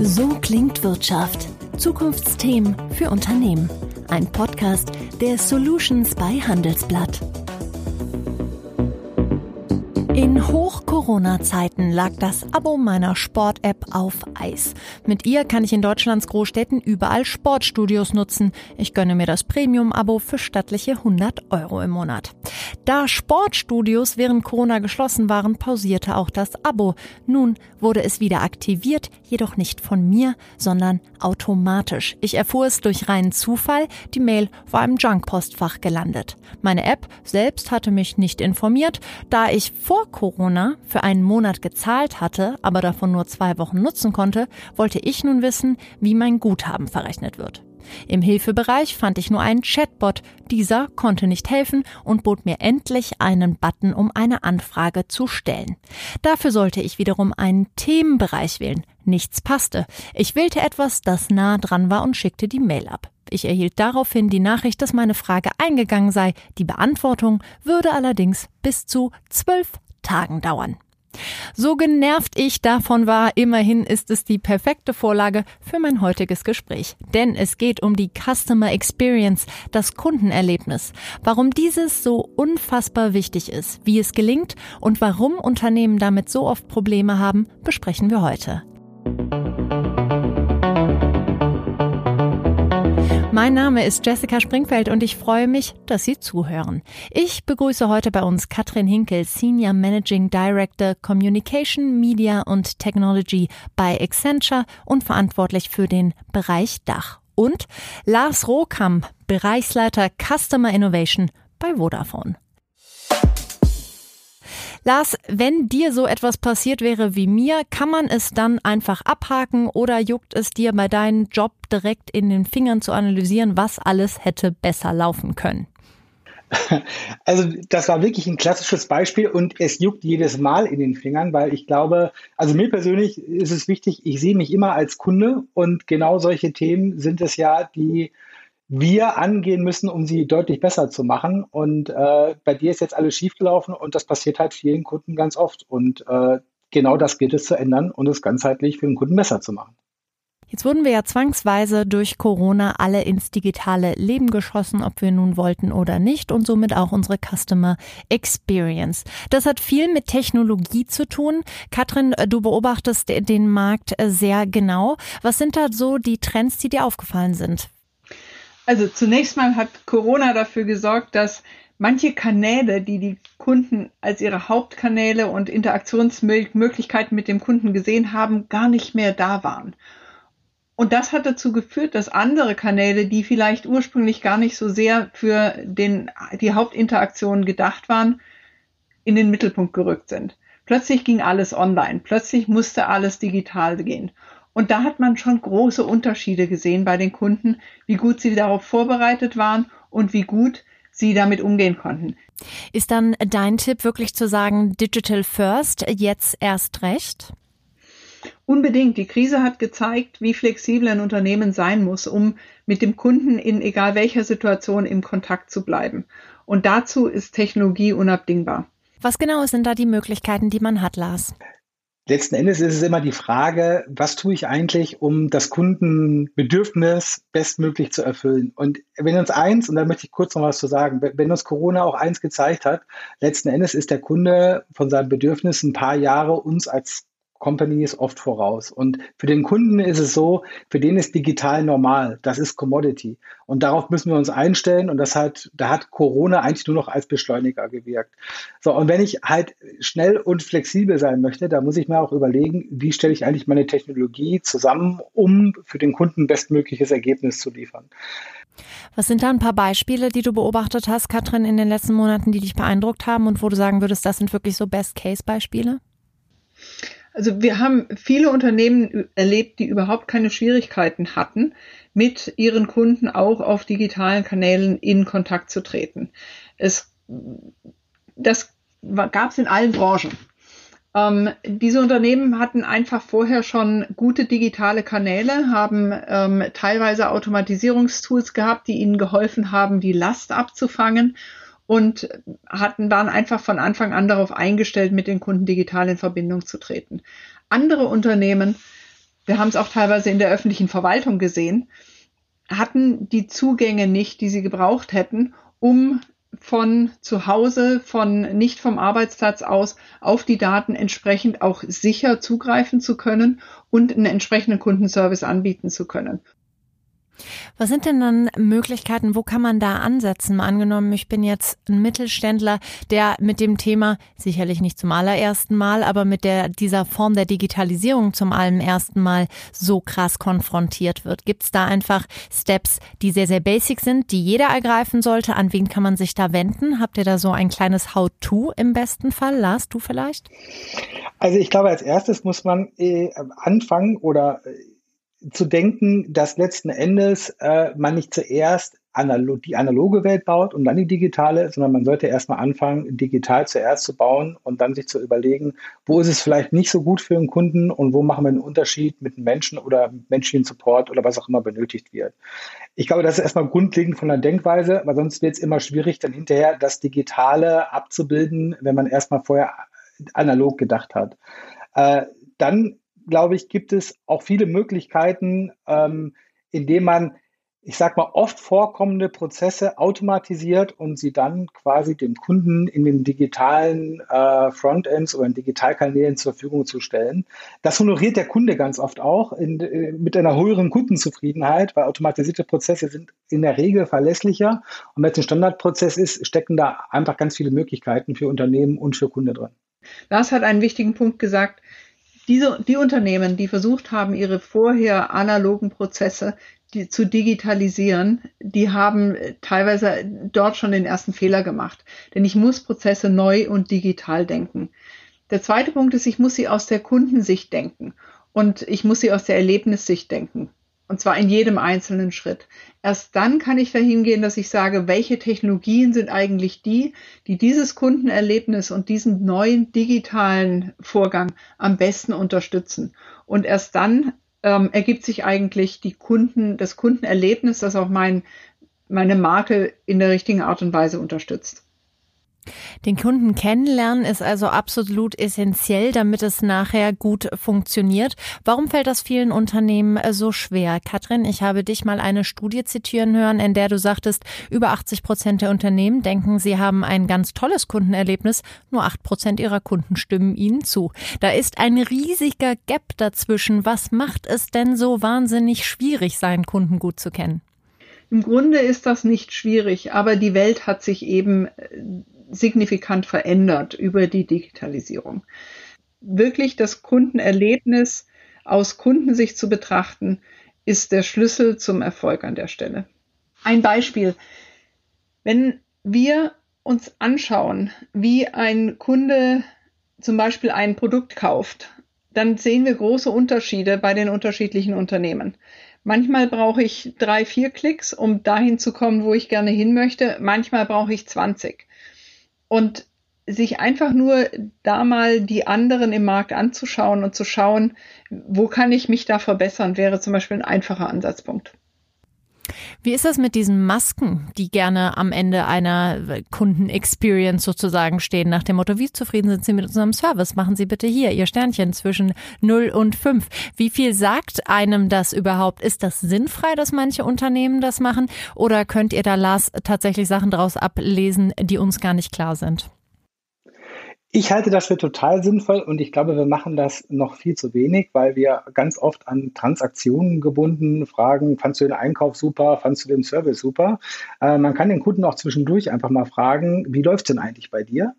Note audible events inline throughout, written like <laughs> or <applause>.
So klingt Wirtschaft. Zukunftsthemen für Unternehmen. Ein Podcast der Solutions bei Handelsblatt. Hoch-Corona-Zeiten lag das Abo meiner Sport-App auf Eis. Mit ihr kann ich in Deutschlands Großstädten überall Sportstudios nutzen. Ich gönne mir das Premium-Abo für stattliche 100 Euro im Monat. Da Sportstudios während Corona geschlossen waren, pausierte auch das Abo. Nun wurde es wieder aktiviert, jedoch nicht von mir, sondern automatisch. Ich erfuhr es durch reinen Zufall. Die Mail war im Junk-Postfach gelandet. Meine App selbst hatte mich nicht informiert, da ich vor Corona für einen Monat gezahlt hatte, aber davon nur zwei Wochen nutzen konnte, wollte ich nun wissen, wie mein Guthaben verrechnet wird. Im Hilfebereich fand ich nur einen Chatbot. Dieser konnte nicht helfen und bot mir endlich einen Button, um eine Anfrage zu stellen. Dafür sollte ich wiederum einen Themenbereich wählen. Nichts passte. Ich wählte etwas, das nah dran war und schickte die Mail ab. Ich erhielt daraufhin die Nachricht, dass meine Frage eingegangen sei. Die Beantwortung würde allerdings bis zu zwölf Tagen dauern. So genervt ich davon war, immerhin ist es die perfekte Vorlage für mein heutiges Gespräch. Denn es geht um die Customer Experience, das Kundenerlebnis. Warum dieses so unfassbar wichtig ist, wie es gelingt und warum Unternehmen damit so oft Probleme haben, besprechen wir heute. Mein Name ist Jessica Springfeld und ich freue mich, dass Sie zuhören. Ich begrüße heute bei uns Katrin Hinkel, Senior Managing Director Communication, Media und Technology bei Accenture und verantwortlich für den Bereich Dach. Und Lars Rohkamp, Bereichsleiter Customer Innovation bei Vodafone. Lars, wenn dir so etwas passiert wäre wie mir, kann man es dann einfach abhaken oder juckt es dir bei deinem Job direkt in den Fingern zu analysieren, was alles hätte besser laufen können? <laughs> Also das war wirklich ein klassisches Beispiel und es juckt jedes Mal in den Fingern, weil ich glaube, also mir persönlich ist es wichtig, ich sehe mich immer als Kunde und genau solche Themen sind es ja, die wir angehen müssen, um sie deutlich besser zu machen. Und äh, bei dir ist jetzt alles schiefgelaufen und das passiert halt vielen Kunden ganz oft. Und äh, genau das gilt es zu ändern und es ganzheitlich für den Kunden besser zu machen. Jetzt wurden wir ja zwangsweise durch Corona alle ins digitale Leben geschossen, ob wir nun wollten oder nicht, und somit auch unsere Customer Experience. Das hat viel mit Technologie zu tun. Katrin, du beobachtest den Markt sehr genau. Was sind da so die Trends, die dir aufgefallen sind? Also zunächst mal hat Corona dafür gesorgt, dass manche Kanäle, die die Kunden als ihre Hauptkanäle und Interaktionsmöglichkeiten mit dem Kunden gesehen haben, gar nicht mehr da waren. Und das hat dazu geführt, dass andere Kanäle, die vielleicht ursprünglich gar nicht so sehr für den, die Hauptinteraktion gedacht waren, in den Mittelpunkt gerückt sind. Plötzlich ging alles online, plötzlich musste alles digital gehen. Und da hat man schon große Unterschiede gesehen bei den Kunden, wie gut sie darauf vorbereitet waren und wie gut sie damit umgehen konnten. Ist dann dein Tipp wirklich zu sagen, Digital First, jetzt erst recht? Unbedingt. Die Krise hat gezeigt, wie flexibel ein Unternehmen sein muss, um mit dem Kunden in egal welcher Situation im Kontakt zu bleiben. Und dazu ist Technologie unabdingbar. Was genau sind da die Möglichkeiten, die man hat, Lars? Letzten Endes ist es immer die Frage, was tue ich eigentlich, um das Kundenbedürfnis bestmöglich zu erfüllen? Und wenn uns eins, und da möchte ich kurz noch was zu sagen, wenn uns Corona auch eins gezeigt hat, letzten Endes ist der Kunde von seinem Bedürfnis ein paar Jahre uns als Companies oft voraus. Und für den Kunden ist es so, für den ist digital normal. Das ist Commodity. Und darauf müssen wir uns einstellen. Und das hat, da hat Corona eigentlich nur noch als Beschleuniger gewirkt. So. Und wenn ich halt schnell und flexibel sein möchte, da muss ich mir auch überlegen, wie stelle ich eigentlich meine Technologie zusammen, um für den Kunden bestmögliches Ergebnis zu liefern. Was sind da ein paar Beispiele, die du beobachtet hast, Katrin, in den letzten Monaten, die dich beeindruckt haben und wo du sagen würdest, das sind wirklich so Best-Case-Beispiele? Also wir haben viele Unternehmen erlebt, die überhaupt keine Schwierigkeiten hatten, mit ihren Kunden auch auf digitalen Kanälen in Kontakt zu treten. Es, das gab es in allen Branchen. Ähm, diese Unternehmen hatten einfach vorher schon gute digitale Kanäle, haben ähm, teilweise Automatisierungstools gehabt, die ihnen geholfen haben, die Last abzufangen und hatten, waren einfach von Anfang an darauf eingestellt, mit den Kunden digital in Verbindung zu treten. Andere Unternehmen wir haben es auch teilweise in der öffentlichen Verwaltung gesehen, hatten die Zugänge nicht, die sie gebraucht hätten, um von zu Hause, von nicht vom Arbeitsplatz aus auf die Daten entsprechend auch sicher zugreifen zu können und einen entsprechenden Kundenservice anbieten zu können. Was sind denn dann Möglichkeiten, wo kann man da ansetzen? Angenommen, ich bin jetzt ein Mittelständler, der mit dem Thema sicherlich nicht zum allerersten Mal, aber mit der, dieser Form der Digitalisierung zum allerersten Mal so krass konfrontiert wird. Gibt es da einfach Steps, die sehr, sehr basic sind, die jeder ergreifen sollte? An wen kann man sich da wenden? Habt ihr da so ein kleines How-To im besten Fall? Lars, du vielleicht? Also ich glaube, als erstes muss man äh, anfangen oder äh, zu denken, dass letzten Endes äh, man nicht zuerst analog, die analoge Welt baut und dann die digitale, sondern man sollte erstmal anfangen, digital zuerst zu bauen und dann sich zu überlegen, wo ist es vielleicht nicht so gut für den Kunden und wo machen wir einen Unterschied mit Menschen oder menschlichen Support oder was auch immer benötigt wird. Ich glaube, das ist erstmal grundlegend von der Denkweise, weil sonst wird es immer schwierig, dann hinterher das Digitale abzubilden, wenn man erstmal vorher analog gedacht hat. Äh, dann glaube ich, gibt es auch viele Möglichkeiten, ähm, indem man, ich sag mal, oft vorkommende Prozesse automatisiert und sie dann quasi dem Kunden in den digitalen äh, Frontends oder in Digitalkanälen zur Verfügung zu stellen. Das honoriert der Kunde ganz oft auch in, äh, mit einer höheren Kundenzufriedenheit, weil automatisierte Prozesse sind in der Regel verlässlicher. Und wenn es ein Standardprozess ist, stecken da einfach ganz viele Möglichkeiten für Unternehmen und für Kunde drin. Lars hat einen wichtigen Punkt gesagt diese, die Unternehmen, die versucht haben, ihre vorher analogen Prozesse die, zu digitalisieren, die haben teilweise dort schon den ersten Fehler gemacht. Denn ich muss Prozesse neu und digital denken. Der zweite Punkt ist, ich muss sie aus der Kundensicht denken und ich muss sie aus der Erlebnissicht denken. Und zwar in jedem einzelnen Schritt. Erst dann kann ich dahin gehen, dass ich sage, welche Technologien sind eigentlich die, die dieses Kundenerlebnis und diesen neuen digitalen Vorgang am besten unterstützen. Und erst dann ähm, ergibt sich eigentlich die Kunden, das Kundenerlebnis, das auch mein, meine Marke in der richtigen Art und Weise unterstützt. Den Kunden kennenlernen ist also absolut essentiell, damit es nachher gut funktioniert. Warum fällt das vielen Unternehmen äh, so schwer? Katrin, ich habe dich mal eine Studie zitieren hören, in der du sagtest, über 80 Prozent der Unternehmen denken, sie haben ein ganz tolles Kundenerlebnis, nur 8 Prozent ihrer Kunden stimmen ihnen zu. Da ist ein riesiger Gap dazwischen. Was macht es denn so wahnsinnig schwierig, seinen Kunden gut zu kennen? Im Grunde ist das nicht schwierig, aber die Welt hat sich eben äh, signifikant verändert über die Digitalisierung. Wirklich das Kundenerlebnis aus Kundensicht zu betrachten, ist der Schlüssel zum Erfolg an der Stelle. Ein Beispiel. Wenn wir uns anschauen, wie ein Kunde zum Beispiel ein Produkt kauft, dann sehen wir große Unterschiede bei den unterschiedlichen Unternehmen. Manchmal brauche ich drei, vier Klicks, um dahin zu kommen, wo ich gerne hin möchte. Manchmal brauche ich 20. Und sich einfach nur da mal die anderen im Markt anzuschauen und zu schauen, wo kann ich mich da verbessern, wäre zum Beispiel ein einfacher Ansatzpunkt. Wie ist das mit diesen Masken, die gerne am Ende einer Kundenexperience sozusagen stehen, nach dem Motto, wie zufrieden sind Sie mit unserem Service? Machen Sie bitte hier Ihr Sternchen zwischen 0 und 5. Wie viel sagt einem das überhaupt? Ist das sinnfrei, dass manche Unternehmen das machen? Oder könnt ihr da, Lars, tatsächlich Sachen daraus ablesen, die uns gar nicht klar sind? Ich halte das für total sinnvoll und ich glaube, wir machen das noch viel zu wenig, weil wir ganz oft an Transaktionen gebunden fragen, fandst du den Einkauf super, fandst du den Service super? Äh, man kann den Kunden auch zwischendurch einfach mal fragen, wie läuft es denn eigentlich bei dir?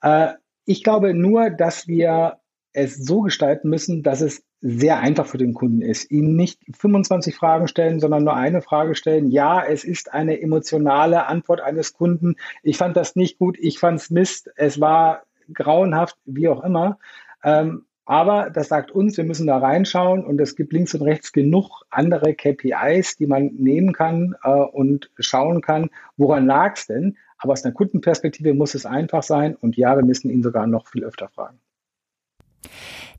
Äh, ich glaube nur, dass wir es so gestalten müssen, dass es sehr einfach für den Kunden ist. Ihm nicht 25 Fragen stellen, sondern nur eine Frage stellen. Ja, es ist eine emotionale Antwort eines Kunden. Ich fand das nicht gut, ich fand es Mist, es war grauenhaft, wie auch immer. Ähm, aber das sagt uns, wir müssen da reinschauen und es gibt links und rechts genug andere KPIs, die man nehmen kann äh, und schauen kann, woran lag es denn. Aber aus einer Kundenperspektive muss es einfach sein und ja, wir müssen ihn sogar noch viel öfter fragen.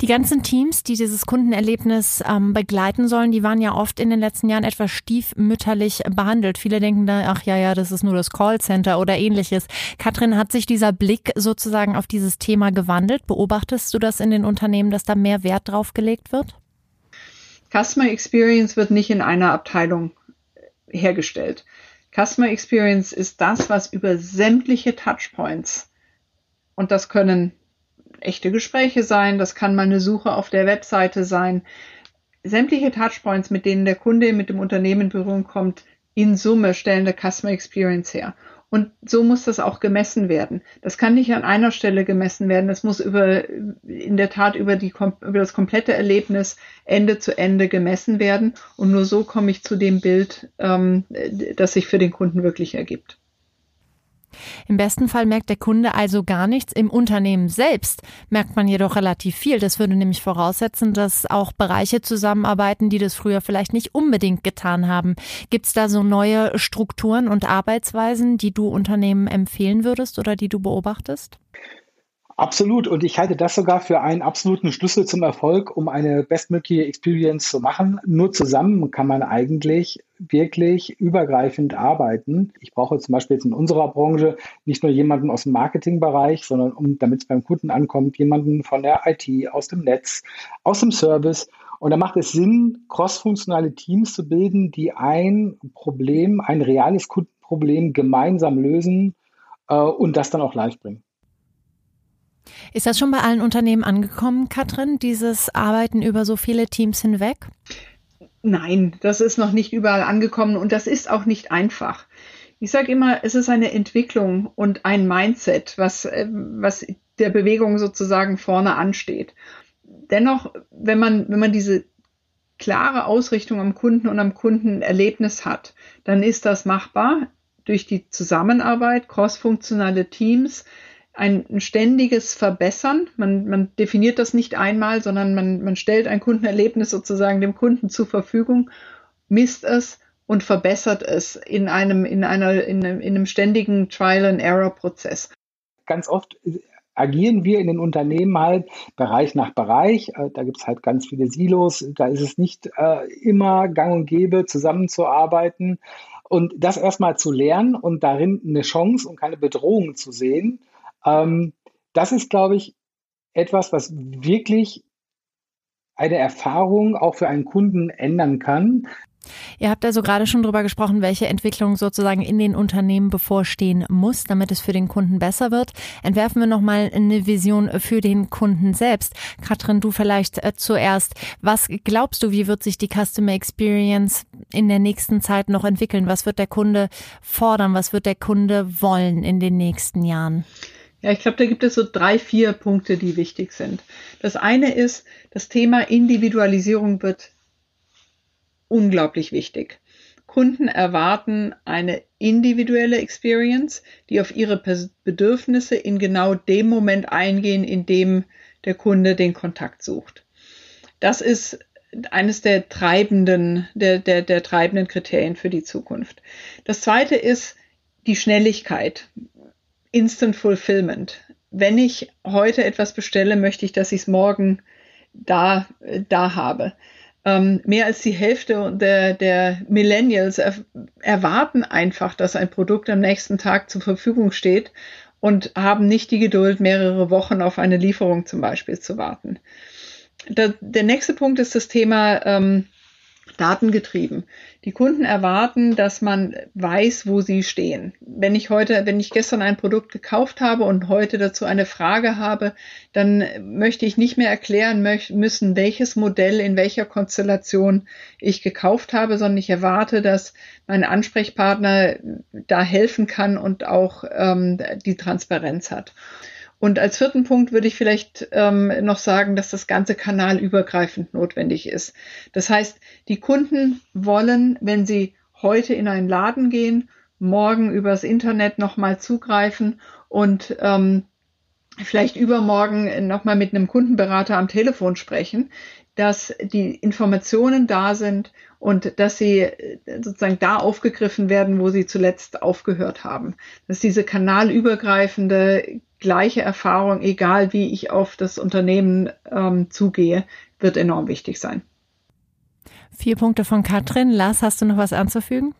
Die ganzen Teams, die dieses Kundenerlebnis ähm, begleiten sollen, die waren ja oft in den letzten Jahren etwas stiefmütterlich behandelt. Viele denken da, ach ja, ja, das ist nur das Callcenter oder ähnliches. Katrin, hat sich dieser Blick sozusagen auf dieses Thema gewandelt? Beobachtest du das in den Unternehmen, dass da mehr Wert drauf gelegt wird? Customer Experience wird nicht in einer Abteilung hergestellt. Customer Experience ist das, was über sämtliche Touchpoints, und das können echte Gespräche sein, das kann mal eine Suche auf der Webseite sein, sämtliche Touchpoints, mit denen der Kunde mit dem Unternehmen in Berührung kommt, in Summe stellen eine Customer Experience her. Und so muss das auch gemessen werden. Das kann nicht an einer Stelle gemessen werden. Das muss über, in der Tat über die, über das komplette Erlebnis Ende zu Ende gemessen werden. Und nur so komme ich zu dem Bild, ähm, das sich für den Kunden wirklich ergibt. Im besten Fall merkt der Kunde also gar nichts. Im Unternehmen selbst merkt man jedoch relativ viel. Das würde nämlich voraussetzen, dass auch Bereiche zusammenarbeiten, die das früher vielleicht nicht unbedingt getan haben. Gibt es da so neue Strukturen und Arbeitsweisen, die du Unternehmen empfehlen würdest oder die du beobachtest? Absolut. Und ich halte das sogar für einen absoluten Schlüssel zum Erfolg, um eine bestmögliche Experience zu machen. Nur zusammen kann man eigentlich wirklich übergreifend arbeiten. Ich brauche zum Beispiel jetzt in unserer Branche nicht nur jemanden aus dem Marketingbereich, sondern um, damit es beim Kunden ankommt, jemanden von der IT, aus dem Netz, aus dem Service. Und da macht es Sinn, crossfunktionale Teams zu bilden, die ein Problem, ein reales Kundenproblem gemeinsam lösen äh, und das dann auch live bringen. Ist das schon bei allen Unternehmen angekommen, Katrin, dieses Arbeiten über so viele Teams hinweg? Nein, das ist noch nicht überall angekommen und das ist auch nicht einfach. Ich sage immer, es ist eine Entwicklung und ein Mindset, was, äh, was der Bewegung sozusagen vorne ansteht. Dennoch, wenn man, wenn man diese klare Ausrichtung am Kunden und am Kundenerlebnis hat, dann ist das machbar durch die Zusammenarbeit, crossfunktionale Teams, ein, ständiges Verbessern. Man, man definiert das nicht einmal, sondern man, man stellt ein Kundenerlebnis sozusagen dem Kunden zur Verfügung, misst es und verbessert es in einem, in einer, in einem, in einem ständigen Trial-and-Error-Prozess. Ganz oft agieren wir in den Unternehmen halt Bereich nach Bereich. Äh, da gibt es halt ganz viele Silos. Da ist es nicht äh, immer gang und gäbe, zusammenzuarbeiten. Und das erstmal zu lernen und darin eine Chance und keine Bedrohung zu sehen, ähm, das ist, glaube ich, etwas, was wirklich eine Erfahrung auch für einen Kunden ändern kann. Ihr habt also gerade schon darüber gesprochen, welche Entwicklung sozusagen in den Unternehmen bevorstehen muss, damit es für den Kunden besser wird. Entwerfen wir nochmal eine Vision für den Kunden selbst. Katrin, du vielleicht äh, zuerst. Was glaubst du, wie wird sich die Customer Experience in der nächsten Zeit noch entwickeln? Was wird der Kunde fordern? Was wird der Kunde wollen in den nächsten Jahren? Ja, ich glaube, da gibt es so drei, vier Punkte, die wichtig sind. Das eine ist, das Thema Individualisierung wird unglaublich wichtig. Kunden erwarten eine individuelle Experience, die auf ihre Bedürfnisse in genau dem Moment eingehen, in dem der Kunde den Kontakt sucht. Das ist eines der treibenden, der, der, der treibenden Kriterien für die Zukunft. Das zweite ist die Schnelligkeit. Instant Fulfillment. Wenn ich heute etwas bestelle, möchte ich, dass ich es morgen da, da habe. Ähm, mehr als die Hälfte der, der Millennials er, erwarten einfach, dass ein Produkt am nächsten Tag zur Verfügung steht und haben nicht die Geduld, mehrere Wochen auf eine Lieferung zum Beispiel zu warten. Der, der nächste Punkt ist das Thema ähm, datengetrieben. Die Kunden erwarten, dass man weiß, wo sie stehen. Wenn ich heute, wenn ich gestern ein Produkt gekauft habe und heute dazu eine Frage habe, dann möchte ich nicht mehr erklären müssen, welches Modell in welcher Konstellation ich gekauft habe, sondern ich erwarte, dass mein Ansprechpartner da helfen kann und auch ähm, die Transparenz hat. Und als vierten Punkt würde ich vielleicht ähm, noch sagen, dass das ganze kanalübergreifend notwendig ist. Das heißt, die Kunden wollen, wenn sie heute in einen Laden gehen, morgen übers Internet nochmal zugreifen und ähm, vielleicht übermorgen nochmal mit einem Kundenberater am Telefon sprechen, dass die Informationen da sind und dass sie äh, sozusagen da aufgegriffen werden, wo sie zuletzt aufgehört haben. Dass diese kanalübergreifende gleiche Erfahrung, egal wie ich auf das Unternehmen ähm, zugehe, wird enorm wichtig sein. Vier Punkte von Katrin. Lars, hast du noch was anzufügen?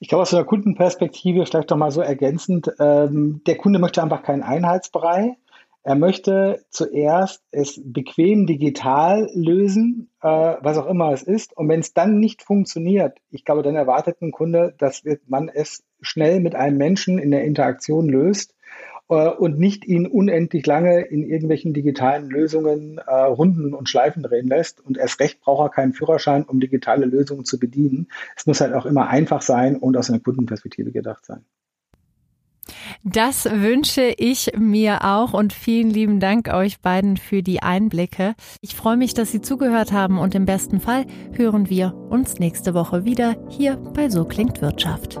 Ich glaube, aus der Kundenperspektive vielleicht doch mal so ergänzend, ähm, der Kunde möchte einfach keinen Einheitsbrei. Er möchte zuerst es bequem digital lösen, äh, was auch immer es ist. Und wenn es dann nicht funktioniert, ich glaube, dann erwartet ein Kunde, dass man es schnell mit einem Menschen in der Interaktion löst und nicht ihn unendlich lange in irgendwelchen digitalen Lösungen äh, Runden und Schleifen drehen lässt. Und erst recht braucht er keinen Führerschein, um digitale Lösungen zu bedienen. Es muss halt auch immer einfach sein und aus einer Kundenperspektive gedacht sein. Das wünsche ich mir auch und vielen lieben Dank euch beiden für die Einblicke. Ich freue mich, dass Sie zugehört haben und im besten Fall hören wir uns nächste Woche wieder hier bei So klingt Wirtschaft.